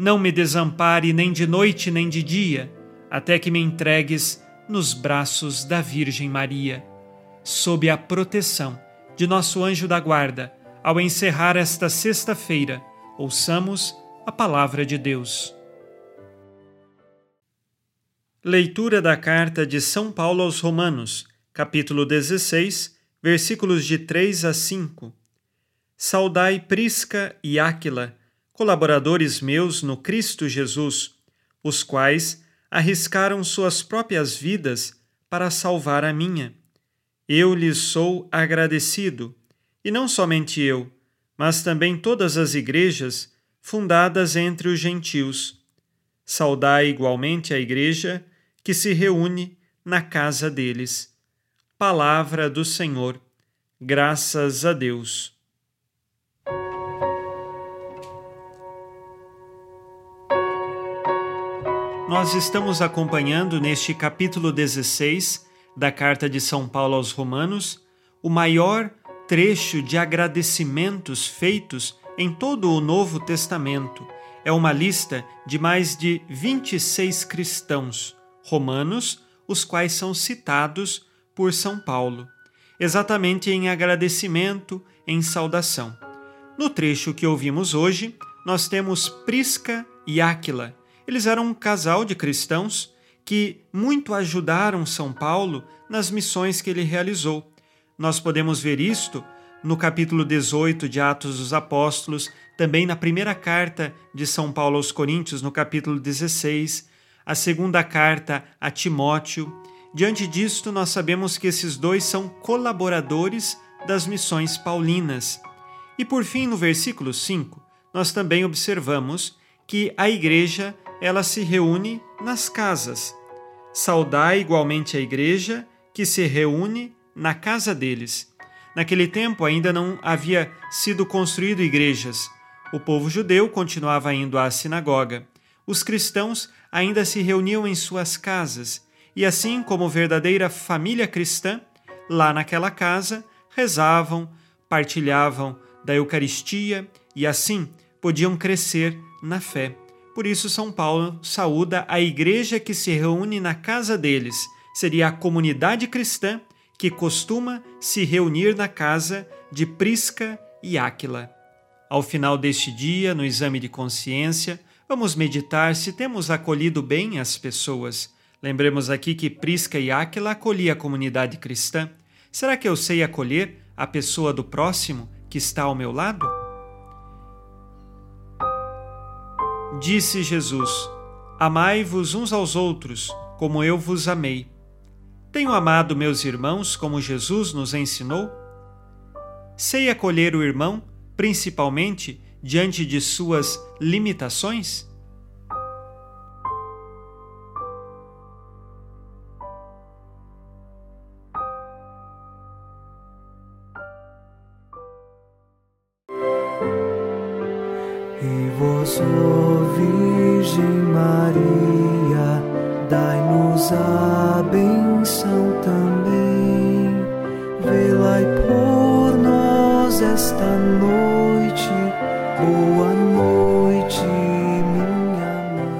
não me desampare nem de noite nem de dia, até que me entregues nos braços da Virgem Maria. Sob a proteção de nosso anjo da guarda, ao encerrar esta sexta-feira, ouçamos a palavra de Deus. Leitura da carta de São Paulo aos Romanos capítulo 16, versículos de 3 a 5. Saudai Prisca e Áquila, colaboradores meus no Cristo Jesus, os quais arriscaram suas próprias vidas para salvar a minha. Eu lhes sou agradecido, e não somente eu, mas também todas as igrejas fundadas entre os gentios. Saudai igualmente a igreja que se reúne na casa deles. Palavra do Senhor. Graças a Deus. Nós estamos acompanhando neste capítulo 16 da carta de São Paulo aos Romanos o maior trecho de agradecimentos feitos em todo o Novo Testamento. É uma lista de mais de 26 cristãos romanos, os quais são citados por São Paulo, exatamente em agradecimento, em saudação. No trecho que ouvimos hoje, nós temos Prisca e Áquila. Eles eram um casal de cristãos que muito ajudaram São Paulo nas missões que ele realizou. Nós podemos ver isto no capítulo 18 de Atos dos Apóstolos, também na primeira carta de São Paulo aos Coríntios, no capítulo 16, a segunda carta a Timóteo Diante disto, nós sabemos que esses dois são colaboradores das missões paulinas. E por fim, no versículo 5, nós também observamos que a igreja ela se reúne nas casas. Saudai igualmente a igreja que se reúne na casa deles. Naquele tempo ainda não havia sido construído igrejas. O povo judeu continuava indo à sinagoga. Os cristãos ainda se reuniam em suas casas e assim como verdadeira família cristã, lá naquela casa rezavam, partilhavam da Eucaristia e assim podiam crescer na fé. Por isso, São Paulo saúda a igreja que se reúne na casa deles. Seria a comunidade cristã que costuma se reunir na casa de Prisca e Áquila. Ao final deste dia, no exame de consciência, vamos meditar se temos acolhido bem as pessoas Lembremos aqui que Prisca e Áquila acolhiam a comunidade cristã. Será que eu sei acolher a pessoa do próximo que está ao meu lado? Disse Jesus: Amai-vos uns aos outros, como eu vos amei. Tenho amado meus irmãos como Jesus nos ensinou? Sei acolher o irmão, principalmente diante de suas limitações? E vós, Virgem Maria, dai-nos a benção também. Velai por nós esta noite, boa noite, minha mãe.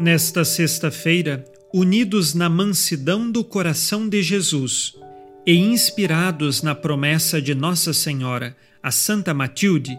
Nesta sexta-feira, unidos na mansidão do coração de Jesus e inspirados na promessa de Nossa Senhora, a Santa Matilde,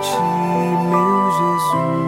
ti, meu Jesus.